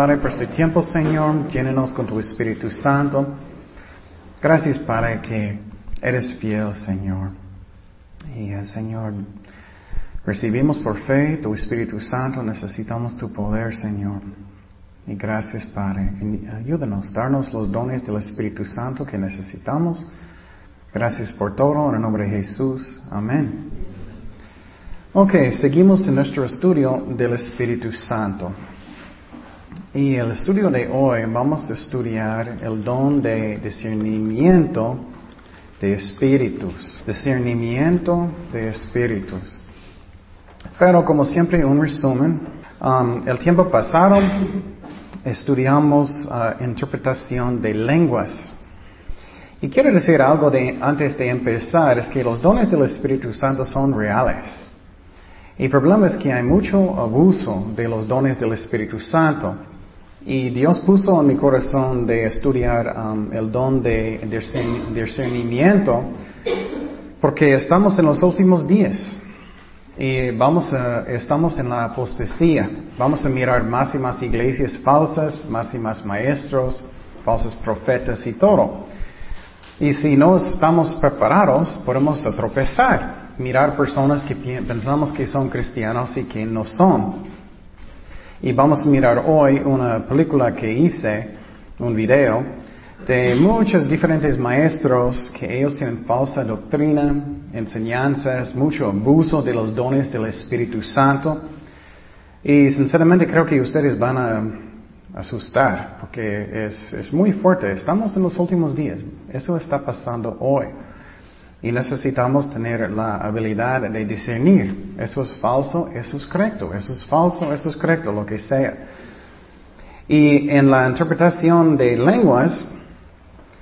Padre, por este tiempo, Señor. Llénenos con tu Espíritu Santo. Gracias, Padre, que eres fiel, Señor. Y, eh, Señor, recibimos por fe tu Espíritu Santo. Necesitamos tu poder, Señor. Y gracias, Padre. Y ayúdanos, darnos los dones del Espíritu Santo que necesitamos. Gracias por todo. En el nombre de Jesús. Amén. Ok, seguimos en nuestro estudio del Espíritu Santo. Y el estudio de hoy vamos a estudiar el don de discernimiento de espíritus. Discernimiento de espíritus. Pero como siempre, un resumen. Um, el tiempo pasado estudiamos uh, interpretación de lenguas. Y quiero decir algo de, antes de empezar, es que los dones del Espíritu Santo son reales. El problema es que hay mucho abuso de los dones del Espíritu Santo. Y Dios puso en mi corazón de estudiar um, el don de discernimiento porque estamos en los últimos días y vamos a, estamos en la apostasía. Vamos a mirar más y más iglesias falsas, más y más maestros, falsos profetas y todo. Y si no estamos preparados, podemos tropezar, mirar personas que pensamos que son cristianos y que no son. Y vamos a mirar hoy una película que hice, un video, de muchos diferentes maestros que ellos tienen falsa doctrina, enseñanzas, mucho abuso de los dones del Espíritu Santo. Y sinceramente creo que ustedes van a asustar porque es, es muy fuerte. Estamos en los últimos días. Eso está pasando hoy. Y necesitamos tener la habilidad de discernir. Eso es falso, eso es correcto. Eso es falso, eso es correcto, lo que sea. Y en la interpretación de lenguas,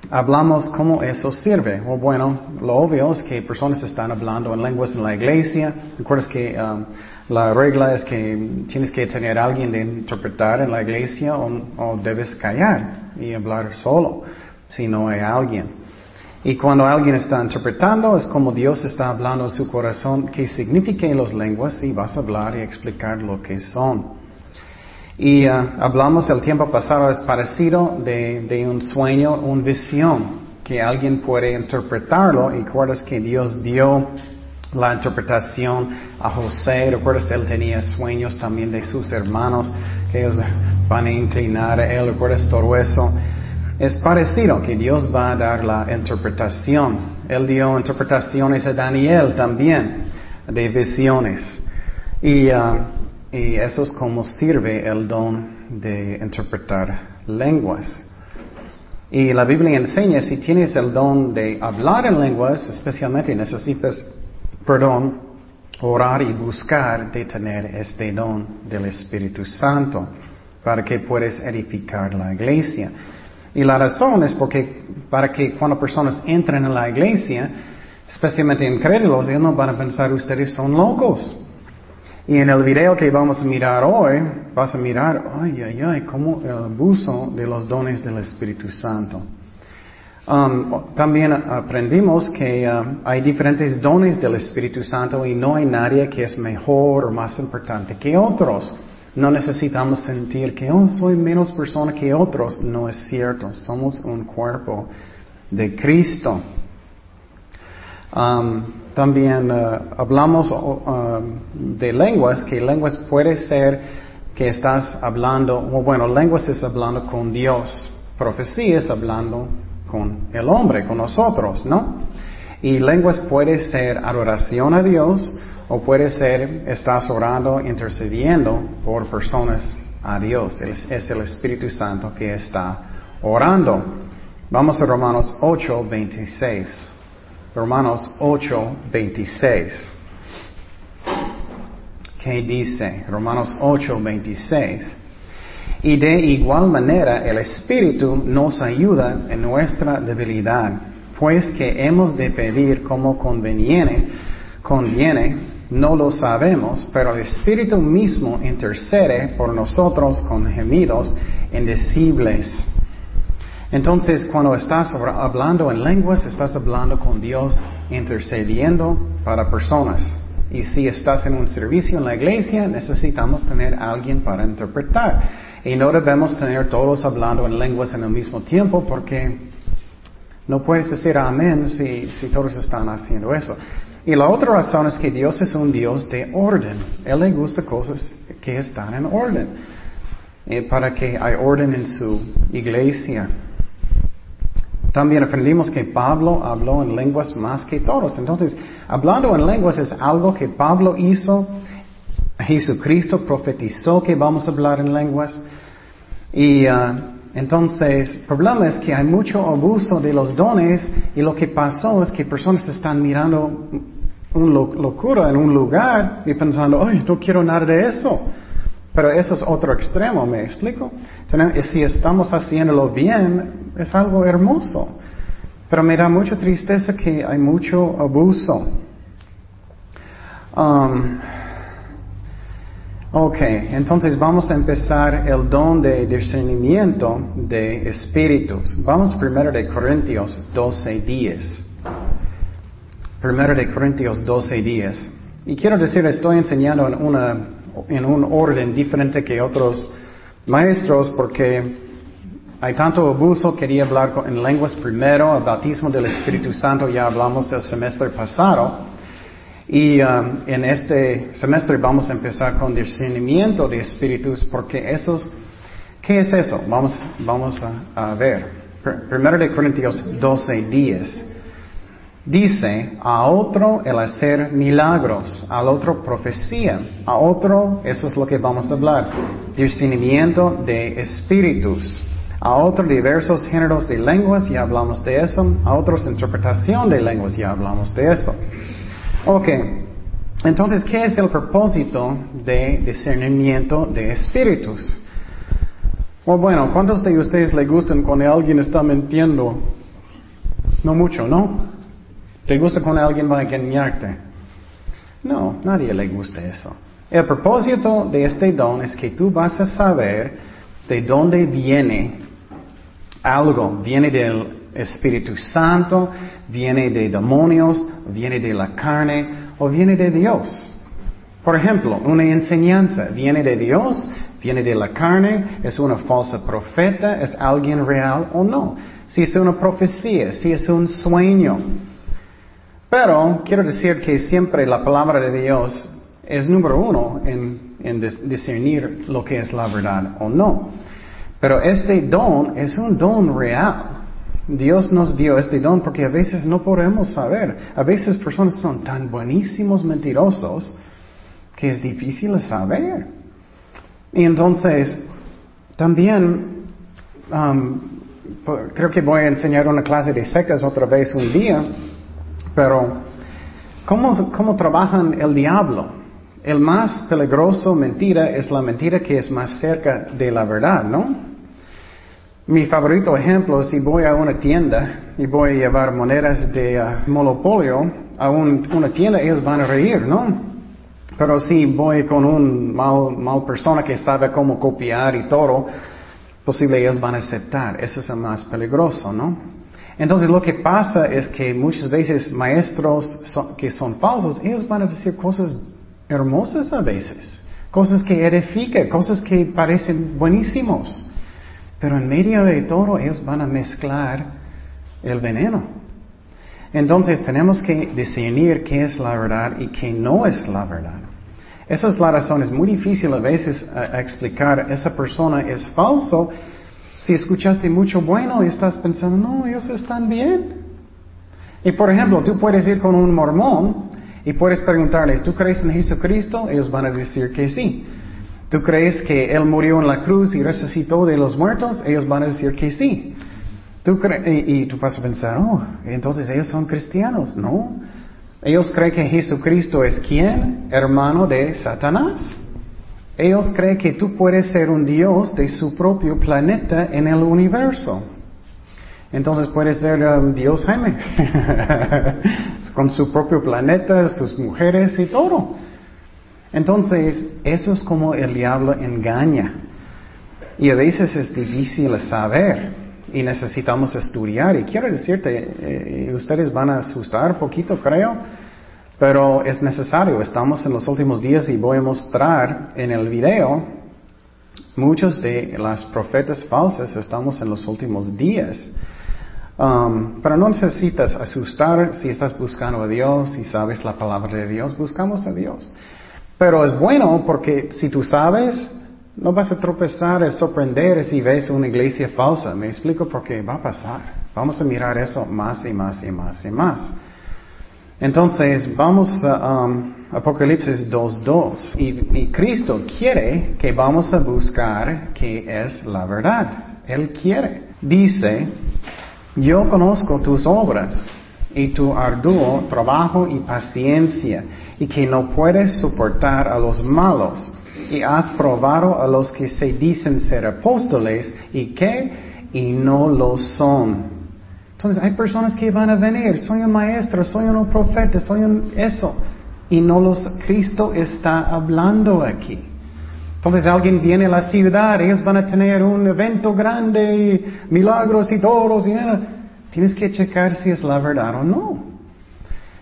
hablamos cómo eso sirve. O bueno, lo obvio es que personas están hablando en lenguas en la iglesia. Recuerdas que um, la regla es que tienes que tener a alguien de interpretar en la iglesia o, o debes callar y hablar solo si no hay alguien. Y cuando alguien está interpretando, es como Dios está hablando en su corazón qué significa en las lenguas y vas a hablar y explicar lo que son. Y uh, hablamos el tiempo pasado, es parecido de, de, un sueño, una visión, que alguien puede interpretarlo. Y recuerdas que Dios dio la interpretación a José, recuerdas que él tenía sueños también de sus hermanos, que ellos van a inclinar a él, recuerdas todo eso. Es parecido que Dios va a dar la interpretación. Él dio interpretaciones a Daniel también de visiones. Y, uh, y eso es como sirve el don de interpretar lenguas. Y la Biblia enseña si tienes el don de hablar en lenguas, especialmente necesitas, perdón, orar y buscar de tener este don del Espíritu Santo para que puedas edificar la iglesia. Y la razón es porque para que cuando personas entren en la iglesia, especialmente incrédulos, ellos no van a pensar ustedes son locos. Y en el video que vamos a mirar hoy, vas a mirar, ay, ay, ay, como el abuso de los dones del Espíritu Santo. Um, también aprendimos que uh, hay diferentes dones del Espíritu Santo y no hay nadie que es mejor o más importante que otros. No necesitamos sentir que, oh, soy menos persona que otros. No es cierto. Somos un cuerpo de Cristo. También uh, hablamos de lenguas, que lenguas puede ser que estás hablando, bueno, lenguas es hablando con Dios, profecía es hablando con el hombre, con nosotros, ¿no? Y lenguas puede ser adoración a Dios, o puede ser, estás orando, intercediendo por personas a Dios. Es, el Espíritu Santo que está orando. Vamos a Romanos 8, 26. Romanos 8, 26. ¿Qué dice? Romanos 8, 26. Y de igual manera el Espíritu nos ayuda en nuestra debilidad, pues que hemos de pedir como conviene, conviene no lo sabemos, pero el Espíritu mismo intercede por nosotros con gemidos indecibles. Entonces, cuando estás hablando en lenguas, estás hablando con Dios, intercediendo para personas. Y si estás en un servicio en la iglesia, necesitamos tener alguien para interpretar. Y no debemos tener todos hablando en lenguas en el mismo tiempo porque no puedes decir amén si todos están haciendo eso. Y la otra razón es que Dios es un Dios de orden. Él le gusta cosas que están en orden. Eh, para que hay orden en su iglesia. También aprendimos que Pablo habló en lenguas más que todos. Entonces, hablando en lenguas es algo que Pablo hizo. Jesucristo profetizó que vamos a hablar en lenguas. Y uh, entonces, el problema es que hay mucho abuso de los dones y lo que pasó es que personas están mirando una locura en un lugar y pensando, ay, no quiero nada de eso. Pero eso es otro extremo, ¿me explico? Si estamos haciéndolo bien, es algo hermoso. Pero me da mucha tristeza que hay mucho abuso. Um, ok, entonces vamos a empezar el don de discernimiento de espíritus. Vamos primero de Corintios 12, 10. Primero de Corintios 12, 10. Y quiero decir, estoy enseñando en una en un orden diferente que otros maestros porque hay tanto abuso, quería hablar en lenguas primero, el bautismo del Espíritu Santo ya hablamos el semestre pasado. Y um, en este semestre vamos a empezar con discernimiento de espíritus, porque esos, ¿qué es eso? Vamos, vamos a, ver. Primero de Corintios 12, 10. Dice, a otro el hacer milagros, al otro profecía, a otro, eso es lo que vamos a hablar, discernimiento de espíritus, a otro diversos géneros de lenguas, ya hablamos de eso, a otros interpretación de lenguas, ya hablamos de eso. Ok, entonces, ¿qué es el propósito de discernimiento de espíritus? bueno, ¿cuántos de ustedes le gustan cuando alguien está mintiendo? No mucho, ¿no? ¿Te gusta cuando alguien va a engañarte? No, nadie le gusta eso. El propósito de este don es que tú vas a saber de dónde viene algo. Viene del Espíritu Santo, viene de demonios, viene de la carne o viene de Dios. Por ejemplo, una enseñanza viene de Dios, viene de la carne, es una falsa profeta, es alguien real o no. Si es una profecía, si es un sueño, pero quiero decir que siempre la palabra de Dios es número uno en, discernir lo que es la verdad o no. Pero este don es un don real. Dios nos dio este don porque a veces no podemos saber. A veces personas son tan buenísimos mentirosos que es difícil saber. Y entonces, también, um, creo que voy a enseñar una clase de sectas otra vez un día. Pero, ¿cómo, ¿cómo trabajan el diablo? El más peligroso mentira es la mentira que es más cerca de la verdad, ¿no? Mi favorito ejemplo, si voy a una tienda y voy a llevar monedas de uh, monopolio a una tienda, ellos van a reír, ¿no? Pero si voy con un mal, persona que sabe cómo copiar y todo, posible ellos van a aceptar. Eso es el más peligroso, ¿no? Entonces lo que pasa es que muchas veces maestros que son falsos, ellos van a decir cosas hermosas a veces, cosas que edifican, cosas que parecen buenísimos. Pero en medio de todo ellos van a mezclar el veneno. Entonces tenemos que discernir qué es la verdad y qué no es la verdad. Esa es la razón, es muy difícil a veces eh, explicar, esa persona es falso si escuchaste mucho bueno y estás pensando, no, ellos están bien. Y por ejemplo, tú puedes ir con un mormón y puedes preguntarles, ¿tú crees en Jesucristo? Ellos van a decir que sí. ¿Tú crees que Él murió en la cruz y resucitó de los muertos? Ellos van a decir que sí. ¿Tú y, tú vas a pensar, oh, entonces ellos son cristianos. No. Ellos creen que Jesucristo es quién? Hermano de Satanás. Ellos creen que tú puedes ser un Dios de su propio planeta en el universo. Entonces puedes ser un Dios Jaime, con su propio planeta, sus mujeres y todo. Entonces, eso es como el diablo engaña. Y a veces es difícil saber y necesitamos estudiar. Y quiero decirte, eh, ustedes van a asustar poquito, creo, pero es necesario, estamos en los últimos días y voy a mostrar en el video Muchos de las profetas falsas estamos en los últimos días. Um, pero no necesitas asustar si estás buscando a Dios, si sabes la palabra de Dios, buscamos a Dios. Pero es bueno porque si tú sabes, no vas a tropezar, a sorprender si ves una iglesia falsa. Me explico por qué va a pasar. Vamos a mirar eso más y más y más y más. Entonces, vamos a um, Apocalipsis 2.2. Y, y Cristo quiere que vamos a buscar qué es la verdad. Él quiere. Dice, yo conozco tus obras y tu arduo trabajo y paciencia, y que no puedes soportar a los malos, y has probado a los que se dicen ser apóstoles, y que, y no lo son. Entonces hay personas que van a venir, soy un maestro, soy un profeta, soy un eso, y no los, Cristo está hablando aquí. Entonces alguien viene a la ciudad, ellos van a tener un evento grande, y milagros y toros, y tienes que checar si es la verdad o no.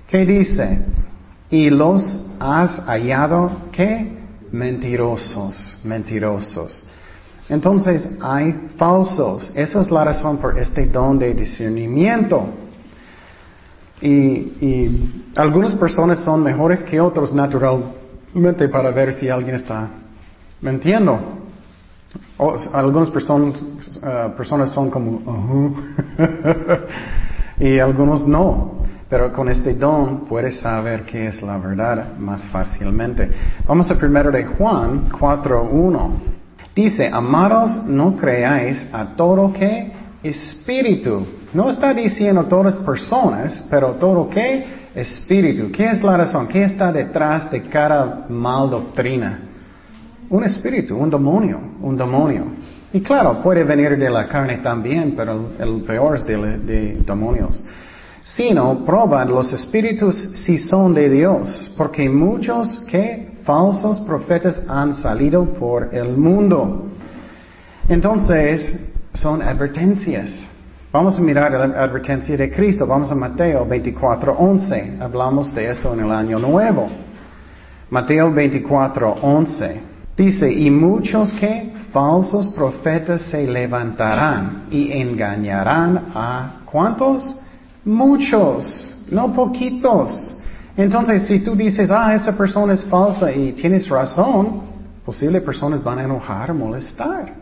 ¿Qué dice? Y los has hallado, ¿qué? Mentirosos, mentirosos. Entonces hay falsos. Esa es la razón por este don de discernimiento. Y, y algunas personas son mejores que otros naturalmente para ver si alguien está mintiendo. Algunas personas, uh, personas son como, y algunos no. Pero con este don puedes saber qué es la verdad más fácilmente. Vamos a primero de Juan 4.1. Dice, amados, no creáis a todo que espíritu. No está diciendo todas personas, pero todo que espíritu. ¿Qué es la razón? ¿Qué está detrás de cada mal doctrina? Un espíritu, un demonio, un demonio. Y claro, puede venir de la carne también, pero el peor es de, de demonios. Sino, proban los espíritus si son de Dios, porque muchos que falsos profetas han salido por el mundo. Entonces, son advertencias. Vamos a mirar la advertencia de Cristo. Vamos a Mateo 24, 11. Hablamos de eso en el año nuevo. Mateo 24, 11. Dice, y muchos que falsos profetas se levantarán y engañarán a ¿cuántos? Muchos, no poquitos. Entonces, si tú dices, ah, esa persona es falsa y tienes razón, posibles personas van a enojar, molestar.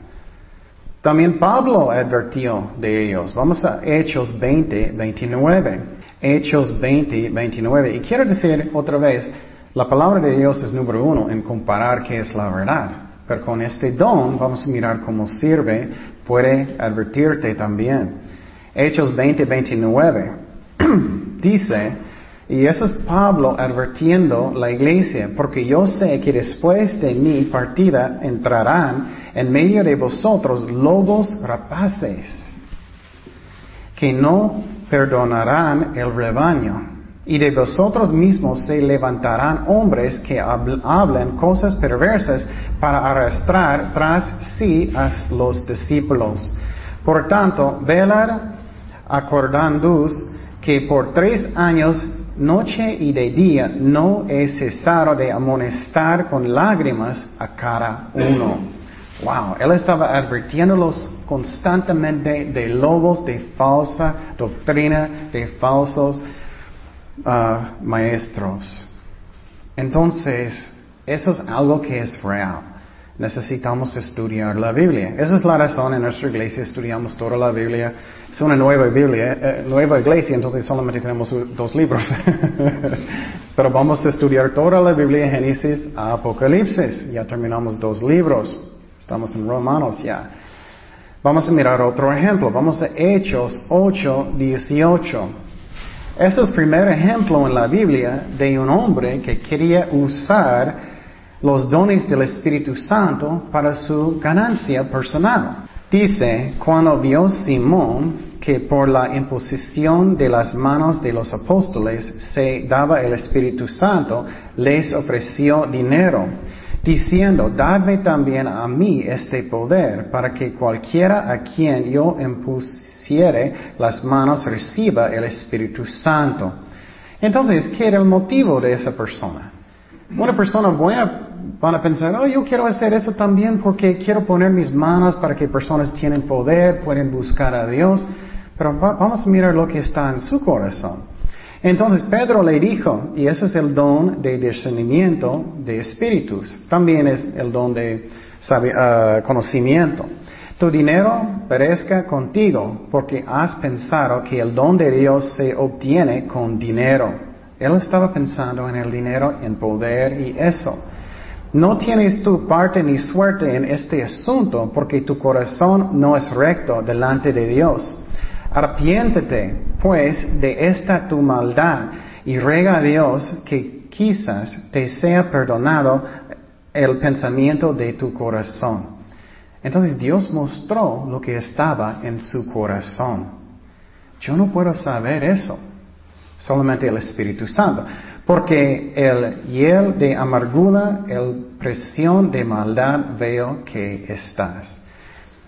También Pablo advirtió de ellos. Vamos a Hechos 20, 29. Hechos 20, 29. Y quiero decir otra vez, la palabra de Dios es número uno en comparar qué es la verdad. Pero con este don vamos a mirar cómo sirve, puede advertirte también. Hechos 20, 29. Dice, y eso es Pablo advirtiendo la iglesia, porque yo sé que después de mi partida entrarán en medio de vosotros lobos rapaces, que no perdonarán el rebaño. Y de vosotros mismos se levantarán hombres que hablan cosas perversas para arrastrar tras sí a los discípulos. Por tanto, velar acordándoos que por tres años noche y de día no he cesado de amonestar con lágrimas a cada uno. Wow, él estaba advirtiéndolos constantemente de lobos, de falsa doctrina, de falsos uh, maestros. Entonces, eso es algo que es real necesitamos estudiar la Biblia. Esa es la razón en nuestra iglesia estudiamos toda la Biblia. Es una nueva Biblia, eh, nueva iglesia, entonces solamente tenemos dos libros. Pero vamos a estudiar toda la Biblia, Génesis a Apocalipsis. Ya terminamos dos libros. Estamos en Romanos ya. Vamos a mirar otro ejemplo. Vamos a Hechos 8, 18. Ese es el primer ejemplo en la Biblia de un hombre que quería usar los dones del Espíritu Santo para su ganancia personal. Dice, cuando vio Simón que por la imposición de las manos de los apóstoles se daba el Espíritu Santo, les ofreció dinero, diciendo, dadme también a mí este poder, para que cualquiera a quien yo las manos reciba el Espíritu Santo. Entonces, ¿qué era el motivo de esa persona? Una persona buena van a pensar, oh, yo quiero hacer eso también porque quiero poner mis manos para que personas tienen poder, pueden buscar a Dios. Pero vamos a mirar lo que está en su corazón. Entonces Pedro le dijo, y ese es el don de discernimiento de espíritus, también es el don de ah, conocimiento. Tu dinero perezca contigo porque has pensado que el don de Dios se obtiene con dinero. Él estaba pensando en el dinero, en poder y eso. No tienes tu parte ni suerte en este asunto porque tu corazón no es recto delante de Dios. Arpiéntete, pues, de esta tu maldad y rega a Dios que quizás te sea perdonado el pensamiento de tu corazón. Entonces Dios mostró lo que estaba en su corazón. Yo no puedo saber eso, solamente el Espíritu Santo, porque el hiel de amargura, el presión de maldad veo que estás.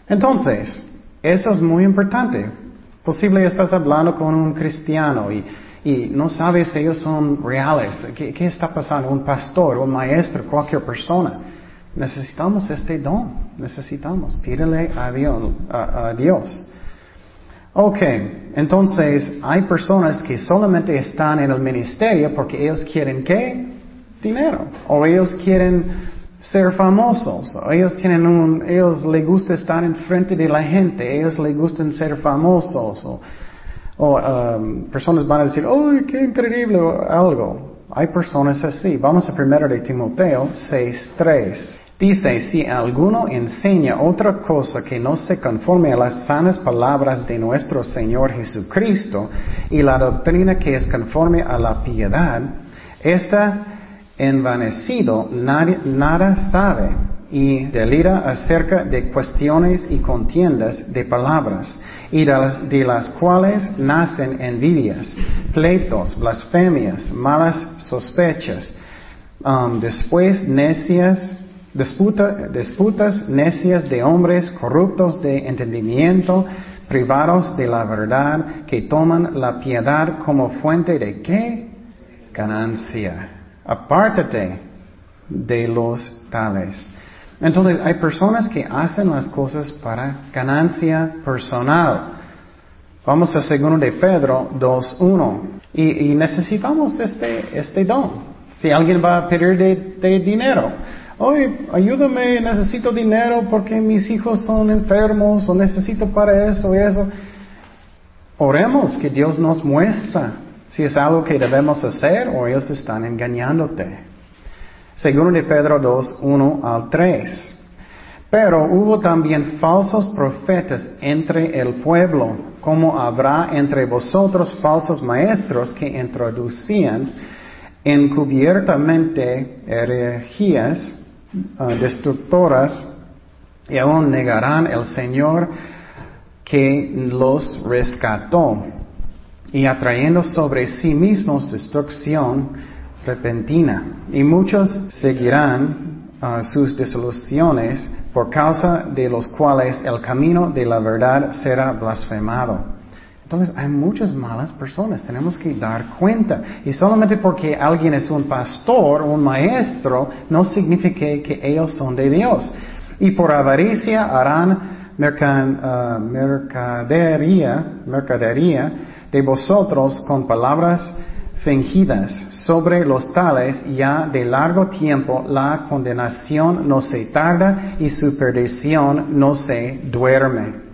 Entonces, eso es muy importante. Posible estás hablando con un cristiano y, no sabes si ellos son reales. ¿Qué, ¿Qué, está pasando? Un pastor, un maestro, cualquier persona. Necesitamos este don, necesitamos. Pídele a Dios. A, Dios. Ok, entonces hay personas que solamente están en el ministerio porque ellos quieren qué? Dinero. O ellos quieren ser famosos. O ellos tienen un, ellos les gusta estar en frente de la gente. Ellos les gustan ser famosos. O, o um, personas van a decir, ¡oh, qué increíble! algo. Hay personas así. Vamos a primero de Timoteo 6.3. Dice, si alguno enseña otra cosa que no se conforme a las sanas palabras de nuestro Señor Jesucristo y la doctrina que es conforme a la piedad, está envanecido, nada sabe y delira acerca de cuestiones y contiendas de palabras, y de las, cuales nacen envidias, pleitos, blasfemias, malas sospechas, um, después necias, disputas necias de hombres corruptos de entendimiento, privados de la verdad, que toman la piedad como fuente de qué? Ganancia. Apártate de los tales. Entonces hay personas que hacen las cosas para ganancia personal. Vamos a segundo de Pedro 2.1. Y, y necesitamos este, este don. Si alguien va a pedir de dinero, Oye, ayúdame, necesito dinero porque mis hijos son enfermos o necesito para eso y eso. Oremos que Dios nos muestra si es algo que debemos hacer o ellos están engañándote. Segundo de Pedro 2, 1 al 3. Pero hubo también falsos profetas entre el pueblo, como habrá entre vosotros falsos maestros que introducían encubiertamente herejías Ah, destructoras y aún negarán el Señor que los rescató y atrayendo sobre sí mismos destrucción repentina. Y muchos seguirán ah, sus disoluciones por causa de los cuales el camino de la verdad será blasfemado. Entonces hay muchas malas personas, tenemos que dar cuenta. Y solamente porque alguien es un pastor o un maestro, no significa que ellos son de Dios. Y por avaricia harán uh, mercadería, mercadería de vosotros con palabras fingidas. Sobre los tales ya de largo tiempo la condenación no se tarda y su perdición no se duerme.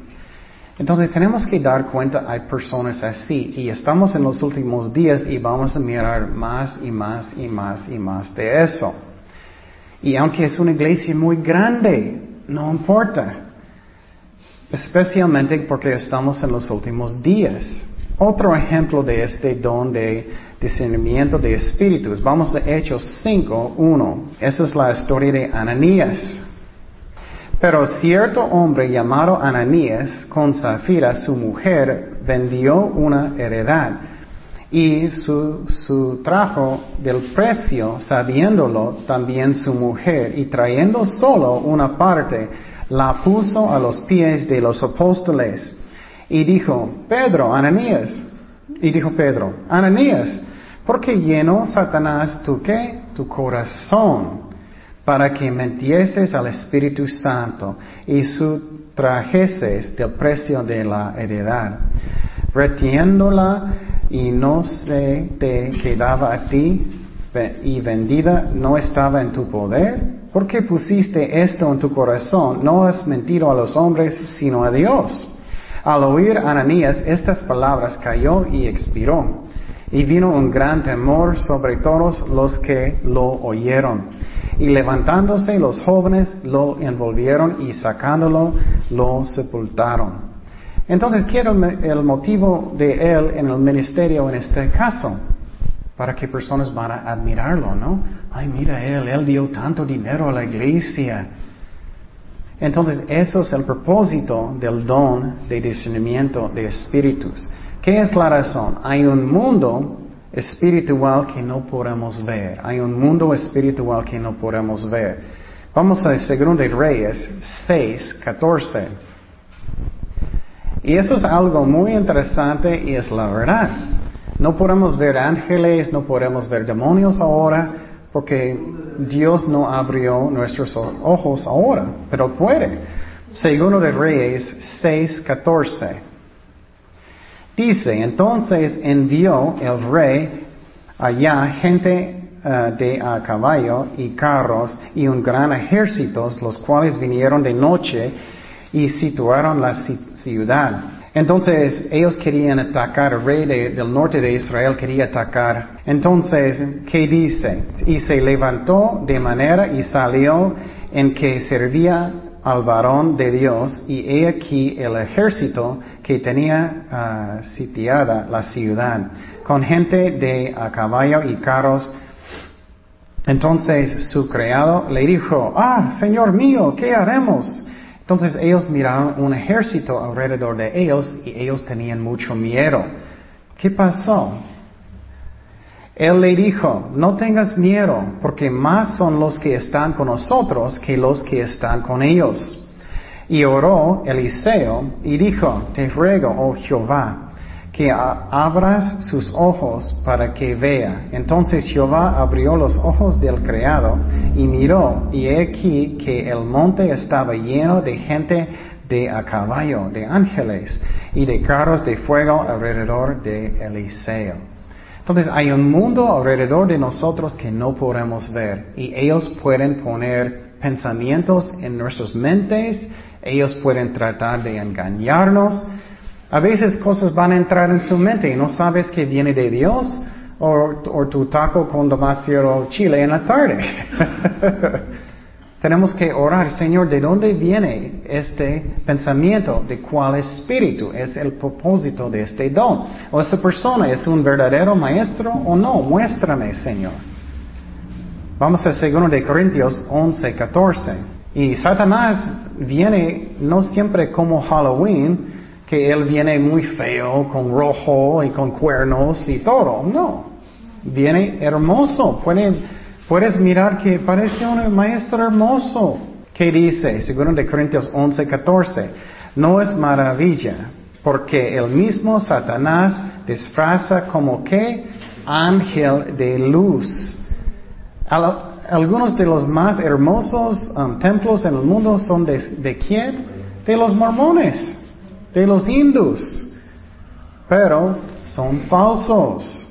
Entonces tenemos que dar cuenta, hay personas así y estamos en los últimos días y vamos a mirar más y más y más y más de eso. Y aunque es una iglesia muy grande, no importa. Especialmente porque estamos en los últimos días. Otro ejemplo de este don de discernimiento de espíritus. Vamos a Hechos 5, 1. Esa es la historia de Ananías. Pero cierto hombre llamado Ananías, con Zafira, su mujer, vendió una heredad y su, su, trajo del precio, sabiéndolo también su mujer, y trayendo solo una parte, la puso a los pies de los apóstoles. Y dijo, Pedro, Ananías, y dijo Pedro, Ananías, ¿por qué llenó Satanás tu qué? tu corazón para que mentieses al Espíritu Santo y sustrajeses del precio de la heredad, retiéndola y no se te quedaba a ti y vendida no estaba en tu poder? ¿Por qué pusiste esto en tu corazón? No has mentido a los hombres, sino a Dios. Al oír Ananías estas palabras cayó y expiró. Y vino un gran temor sobre todos los que lo oyeron. Y levantándose los jóvenes lo envolvieron y sacándolo lo sepultaron. Entonces quiero el motivo de él en el ministerio en este caso, para que personas van a admirarlo, ¿no? Ay, mira él, él dio tanto dinero a la iglesia. Entonces, eso es el propósito del don de discernimiento de espíritus. ¿Qué es la razón? Hay un mundo espiritual que no podemos ver. Hay un mundo espiritual que no podemos ver. Vamos a 2 de Reyes 6, 14. Y eso es algo muy interesante y es la verdad. No podemos ver ángeles, no podemos ver demonios ahora, porque Dios no abrió nuestros ojos ahora, pero puede. Segundo de Reyes 6, 14. Dice, entonces envió el rey allá gente eh, de a caballo y carros y un gran ejército, los cuales vinieron de noche y situaron la ciudad. Entonces ellos querían atacar, el rey del norte de Israel quería atacar. Entonces, ¿qué dice? Y se levantó de manera y salió en que servía al varón de Dios y he aquí el ejército que tenía ah, sitiada la ciudad, con gente de a caballo y carros. Entonces su criado le dijo, ah, Señor mío, ¿qué haremos? Entonces ellos miraron un ejército alrededor de ellos y ellos tenían mucho miedo. ¿Qué pasó? Él le dijo, no tengas miedo, porque más son los que están con nosotros que los que están con ellos. Y oró Eliseo y dijo, te ruego, oh Jehová, que abras sus ojos para que vea. Entonces Jehová abrió los ojos del criado y miró, y he aquí que el monte estaba lleno de gente de a caballo, de ángeles y de carros de fuego alrededor de Eliseo. Entonces hay un mundo alrededor de nosotros que no podemos ver y ellos pueden poner pensamientos en nuestras mentes, ellos pueden tratar de engañarnos. A veces cosas van a entrar en su mente y no sabes que viene de Dios o, tu taco con demasiado chile en la tarde. Tenemos que orar, Señor, ¿de dónde viene este pensamiento? ¿De cuál espíritu es el propósito de este don? ¿O esa persona es un verdadero maestro o no? Muéstrame, Señor. Vamos a 2 de Corintios 11, 14. Y Satanás viene no siempre como Halloween, que él viene muy feo, con rojo y con cuernos y todo. No. Viene hermoso. Puede Puedes mirar que parece un maestro hermoso. ¿Qué dice? Según de Corintios 11, 14. No es maravilla, porque el mismo Satanás disfraza como que ángel de luz. Algunos de los más hermosos um, templos en el mundo son de, de quién? De los mormones, de los hindus. Pero son falsos.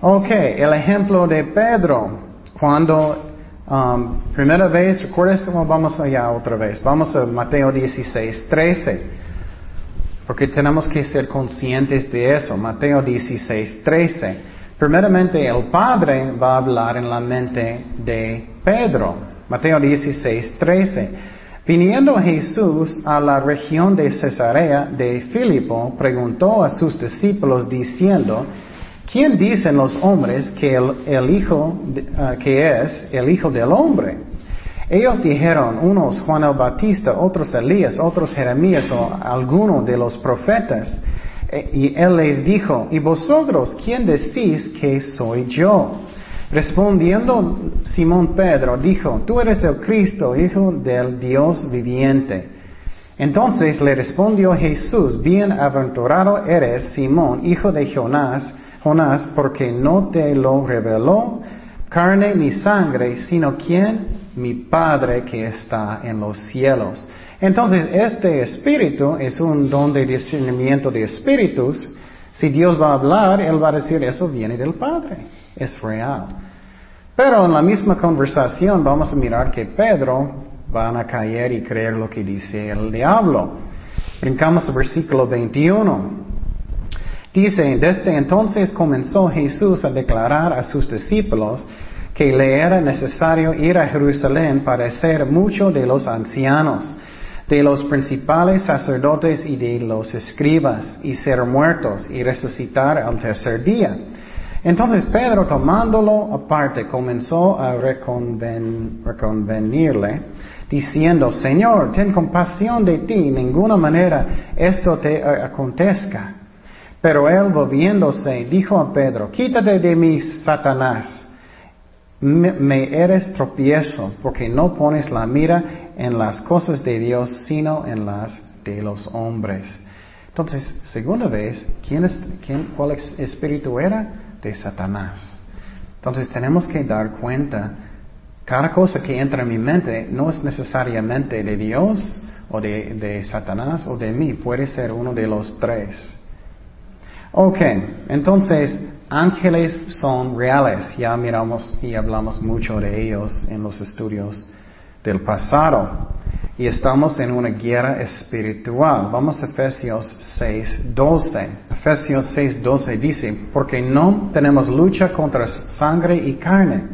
Ok, el ejemplo de Pedro, cuando um, primera vez, ¿recuerdas? Vamos allá otra vez. Vamos a Mateo 16, 13. Porque tenemos que ser conscientes de eso. Mateo 16, 13. Primeramente, el Padre va a hablar en la mente de Pedro. Mateo 16, 13. Viniendo Jesús a la región de Cesarea de Filipo, preguntó a sus discípulos diciendo, ¿Quién dicen los hombres que el, Hijo ah, que es el Hijo del Hombre? Ellos dijeron, unos Juan el Bautista, otros Elías, otros Jeremías o alguno de los profetas. E, y él les dijo, ¿y vosotros quién decís que soy yo? Respondiendo Simón Pedro, dijo, tú eres el Cristo, Hijo del Dios viviente. Entonces le respondió Jesús, bienaventurado eres Simón, hijo de Jonás, Jonás, porque no te lo reveló carne ni sangre, sino quién? Mi Padre que está en los cielos. Entonces, este espíritu es un don de discernimiento de espíritus. Si Dios va a hablar, Él va a decir, eso viene del Padre. Es real. Pero en la misma conversación vamos a mirar que Pedro van a caer y creer lo que dice el diablo. Brincamos al versículo 21. Dice, desde entonces comenzó Jesús a declarar a sus discípulos que le era necesario ir a Jerusalén para ser mucho de los ancianos, de los principales sacerdotes y de los escribas, y ser muertos y resucitar al tercer día. Entonces Pedro, tomándolo aparte, comenzó a reconvenirle, diciendo, Señor, ten compasión de ti, ninguna manera esto te acontezca. Pero él, volviéndose, dijo a Pedro, quítate de mí, Satanás, me, eres tropiezo, porque no pones la mira en las cosas de Dios, sino en las de los hombres. Entonces, segunda vez, ¿quién es, quién, ¿cuál espíritu era? de Satanás. Entonces tenemos que dar cuenta, cada cosa que entra en mi mente no es necesariamente de Dios o de, de Satanás o de mí, puede ser uno de los tres. Ok, entonces ángeles son reales, ya miramos y hablamos mucho de ellos en los estudios del pasado. Y estamos en una guerra espiritual. Vamos a Efesios 6, 12. Efesios 6, 12 dice, porque no tenemos lucha contra sangre y carne,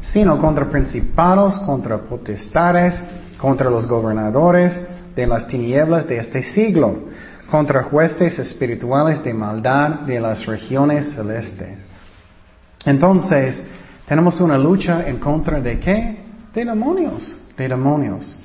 sino contra principados, contra potestades, contra los gobernadores de las tinieblas de este siglo, contra jueces espirituales de maldad de las regiones celestes. Entonces, tenemos una lucha en contra de qué? De demonios, de demonios.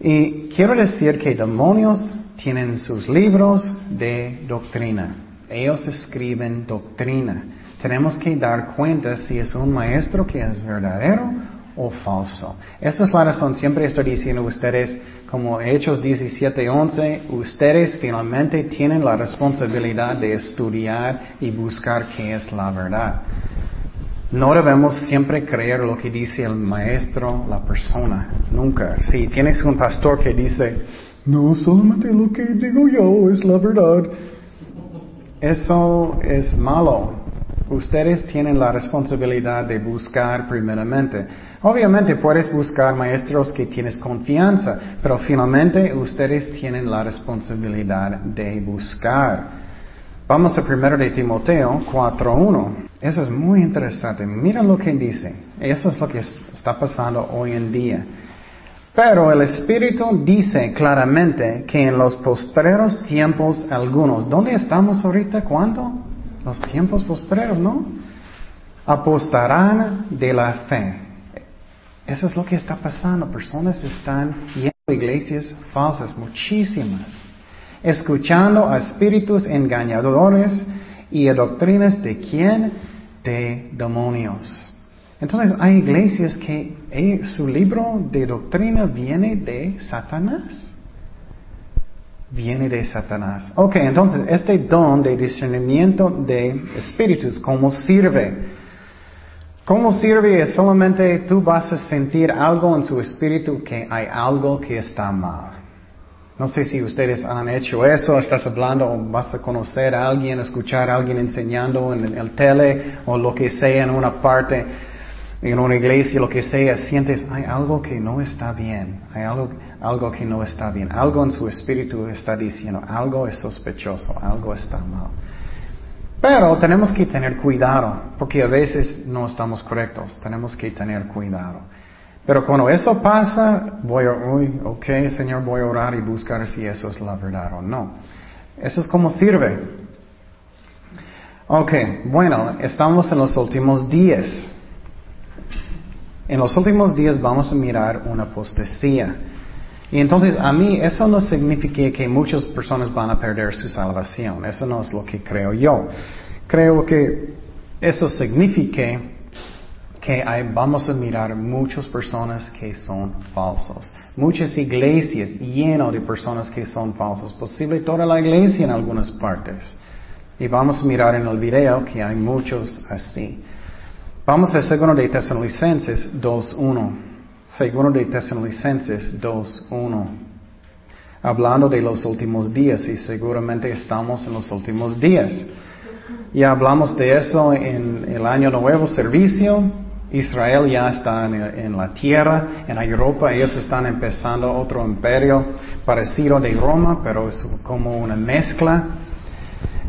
Y quiero decir que demonios tienen sus libros de doctrina. Ellos escriben doctrina. Tenemos que dar cuenta si es un maestro que es verdadero o falso. Esa es la razón. Siempre estoy diciendo a ustedes, como Hechos 17:11, ustedes finalmente tienen la responsabilidad de estudiar y buscar qué es la verdad. No debemos siempre creer lo que dice el maestro, la persona. Nunca. Si tienes un pastor que dice, no, solamente lo que digo yo es la verdad. Eso es malo. Ustedes tienen la responsabilidad de buscar primeramente. Obviamente puedes buscar maestros que tienes confianza, pero finalmente ustedes tienen la responsabilidad de buscar. Vamos a primero de Timoteo 4.1. Eso es muy interesante. Mira lo que dice. Eso es lo que está pasando hoy en día. Pero el Espíritu dice claramente que en los postreros tiempos algunos, ¿dónde estamos ahorita? ¿Cuándo? Los tiempos postreros, ¿no? Apostarán de la fe. Eso es lo que está pasando. Personas están yendo iglesias falsas, muchísimas, escuchando a espíritus engañadores y a doctrinas de quién? De demonios. Entonces hay iglesias que eh, su libro de doctrina viene de Satanás. Viene de Satanás. Ok, entonces este don de discernimiento de espíritus, ¿cómo sirve? ¿Cómo sirve? Solamente tú vas a sentir algo en su espíritu que hay algo que está mal. No sé si ustedes han hecho eso, estás hablando o vas a conocer a alguien, escuchar a alguien enseñando en el tele o lo que sea en una parte, en una iglesia, lo que sea, sientes, hay algo que no está bien, hay algo, algo que no está bien, algo en su espíritu está diciendo, algo es sospechoso, algo está mal. Pero tenemos que tener cuidado, porque a veces no estamos correctos, tenemos que tener cuidado. Pero cuando eso pasa, voy a, uy, ok, Señor, voy a orar y buscar si eso es la verdad o no. Eso es como sirve. Ok, bueno, estamos en los últimos días. En los últimos días vamos a mirar una apostasía. Y entonces a mí eso no significa que muchas personas van a perder su salvación. Eso no es lo que creo yo. Creo que eso significa que vamos a mirar muchas personas que son falsos. Muchas iglesias llenas de personas que son falsos. Posible toda la iglesia en algunas partes. Y vamos a mirar en el video que hay muchos así. Vamos a segundo de Tesalonicenses 2.1. Segundo de Tesalonicenses 2.1. Hablando de los últimos días y seguramente estamos en los últimos días. Ya hablamos de eso en el año nuevo servicio. Israel ya está en, la tierra, en Europa ellos están empezando otro imperio parecido de Roma, pero es como una mezcla.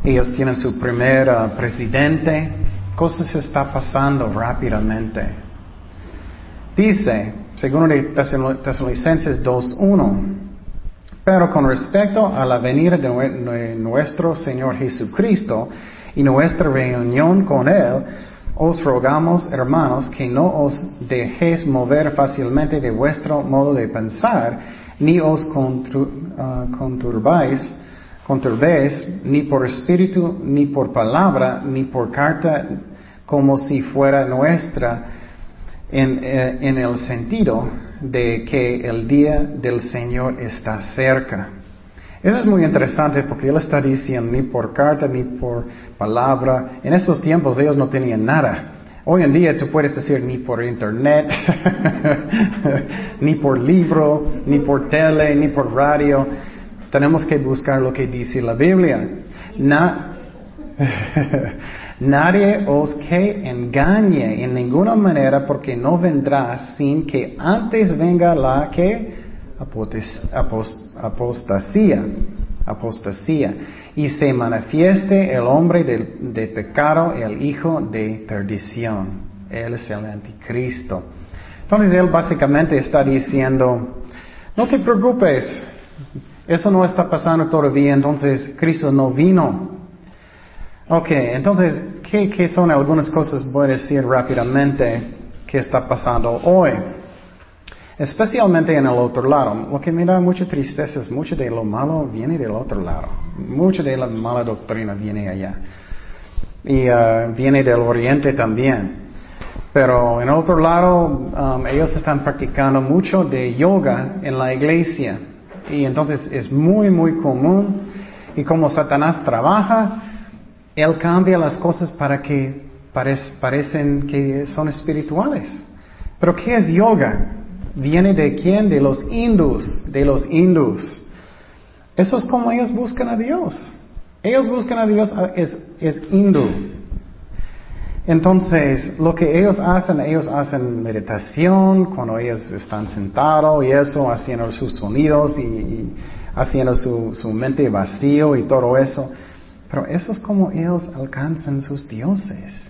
Ellos tienen su primer uh, presidente. Cosas están pasando rápidamente. Dice, según Tesalonicenses 2.1, pero con respecto a la venida de nuestro Señor Jesucristo y nuestra reunión con Él, os rogamos, hermanos, que no os dejéis mover fácilmente de vuestro modo de pensar, ni os uh, conturbáis, conturbéis, ni por espíritu, ni por palabra, ni por carta, como si fuera nuestra, en, eh, en el sentido de que el día del Señor está cerca. Eso es muy interesante porque Él está diciendo ni por carta ni por palabra. En esos tiempos ellos no tenían nada. Hoy en día tú puedes decir ni por internet, ni por libro, ni por tele, ni por radio. Tenemos que buscar lo que dice la Biblia. Nadie os que engañe en ninguna manera porque no vendrá sin que antes venga la que apostasía, apostasía, y se manifieste el hombre de, pecado, el hijo de perdición. Él es el anticristo. Entonces él básicamente está diciendo, no te preocupes, eso no está pasando todavía, entonces Cristo no vino. Ok, entonces, ¿qué, qué son algunas cosas, voy a decir rápidamente, que está pasando hoy? Especialmente en el otro lado. Lo que me da mucha tristeza es mucho de lo malo viene del otro lado. Mucha de la mala doctrina viene allá. Y uh, viene del oriente también. Pero en el otro lado, um, ellos están practicando mucho de yoga en la iglesia. Y entonces es muy, muy común. Y como Satanás trabaja, él cambia las cosas para que parecen que son espirituales. Pero ¿qué es yoga? ¿Viene de quién? De los hindus, de los hindus. Eso es como ellos buscan a Dios. Ellos buscan a Dios, es, hindú. Entonces, lo que ellos hacen, ellos hacen meditación cuando ellos están sentados y eso, haciendo sus sonidos y, haciendo su, su, mente vacío y todo eso. Pero eso es como ellos alcanzan sus dioses.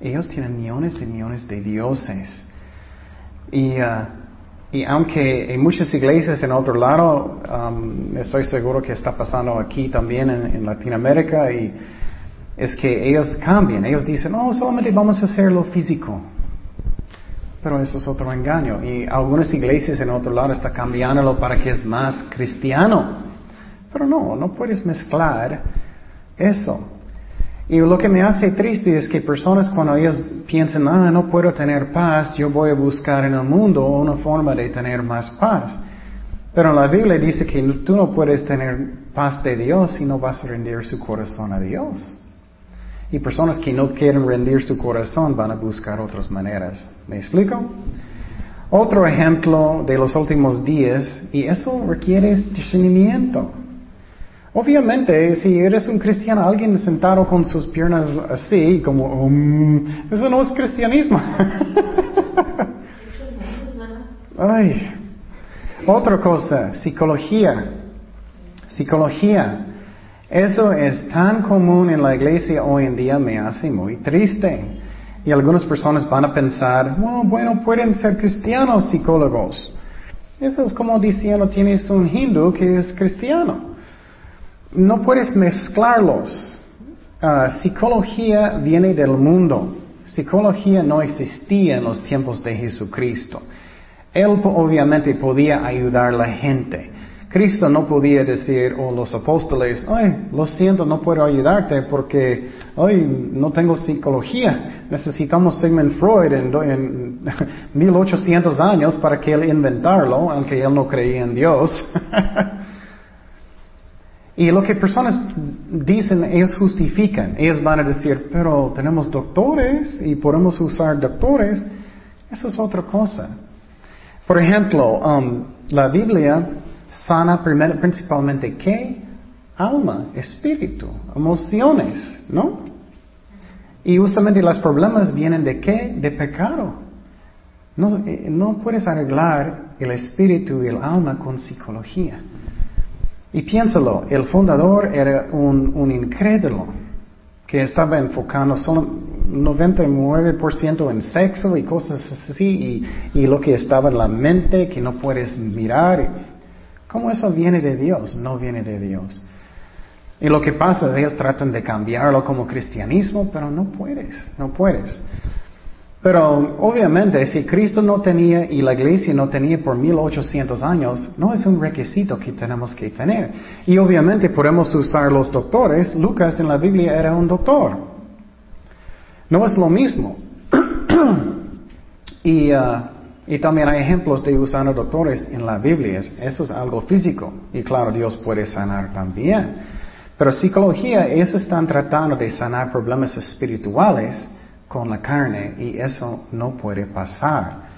Ellos tienen millones de millones de dioses. Y uh, y aunque en muchas iglesias en otro lado, um, estoy seguro que está pasando aquí también en, Latinoamérica, y es que ellos cambian, ellos dicen, no, solamente vamos a hacer lo físico. Pero eso es otro engaño. Y algunas iglesias en otro lado están cambiándolo para que es más cristiano. Pero no, no puedes mezclar eso. Y lo que me hace triste es que personas cuando ellas piensan, ah, no puedo tener paz, yo voy a buscar en el mundo una forma de tener más paz. Pero la Biblia dice que tú no puedes tener paz de Dios si no vas a rendir su corazón a Dios. Y personas que no quieren rendir su corazón van a buscar otras maneras. ¿Me explico? Otro ejemplo de los últimos días, y eso requiere discernimiento. Obviamente, si eres un cristiano, alguien sentado con sus piernas así, como, um, eso no es cristianismo. Ay. Otra cosa, psicología. Psicología. Eso es tan común en la iglesia hoy en día, me hace muy triste. Y algunas personas van a pensar, bueno, pueden ser cristianos psicólogos. Eso es como diciendo, tienes un hindú que es cristiano no puedes mezclarlos. Ah, psicología viene del mundo. Psicología no existía en los tiempos de Jesucristo. Él obviamente podía ayudar a la gente. Cristo no podía decir, o los apóstoles, ay, lo siento, no puedo ayudarte porque, ay, no tengo psicología. Necesitamos Sigmund Freud en, en 1800 años para que él inventarlo, aunque él no creía en Dios. Y lo que personas dicen, ellos justifican. Ellos van a decir, pero tenemos doctores y podemos usar doctores. Eso es otra cosa. Por ejemplo, um, la Biblia sana principalmente qué? Alma, espíritu, emociones, ¿no? Y justamente los problemas vienen de qué? De pecado. No, eh, no puedes arreglar el espíritu y el alma con psicología. Y piénsalo, el fundador era un, un incrédulo que estaba enfocando solo 99% en sexo y cosas así y, y, lo que estaba en la mente que no puedes mirar. ¿Cómo eso viene de Dios? No viene de Dios. Y lo que pasa, ellos tratan de cambiarlo como cristianismo, pero no puedes, no puedes. Pero obviamente si Cristo no tenía y la iglesia no tenía por 1800 años, no es un requisito que tenemos que tener. Y obviamente podemos usar los doctores. Lucas en la Biblia era un doctor. No es lo mismo. y, uh, y también hay ejemplos de usar doctores en la Biblia. Eso es algo físico. Y claro, Dios puede sanar también. Pero psicología, ellos están tratando de sanar problemas espirituales con la carne y eso no puede pasar.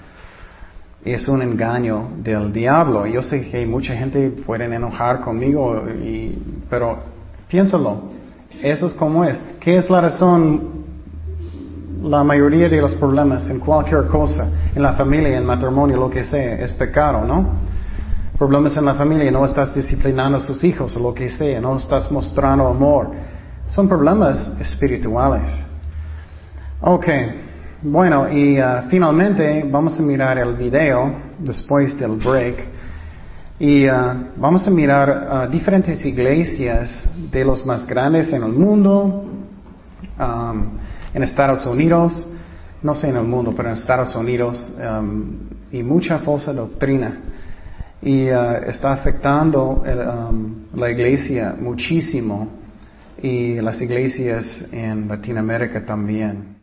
Es un engaño del diablo. Yo sé que mucha gente puede enojar conmigo, pero piénsalo. Eso es como es. ¿Qué es la razón? La mayoría de los problemas en cualquier cosa, en la familia, en matrimonio, lo que sea, es pecado, ¿no? Problemas en la familia, no estás disciplinando a sus hijos o lo que sea, no estás mostrando amor. Son problemas espirituales. Ok, bueno, y uh, finalmente vamos a mirar el video después del break. Y uh, vamos a mirar uh, diferentes iglesias de los más grandes en el mundo, um, en Estados Unidos, no sé en el mundo, pero en Estados Unidos, um, y mucha falsa doctrina. Y está afectando um, la iglesia muchísimo y las iglesias en Latinoamérica también.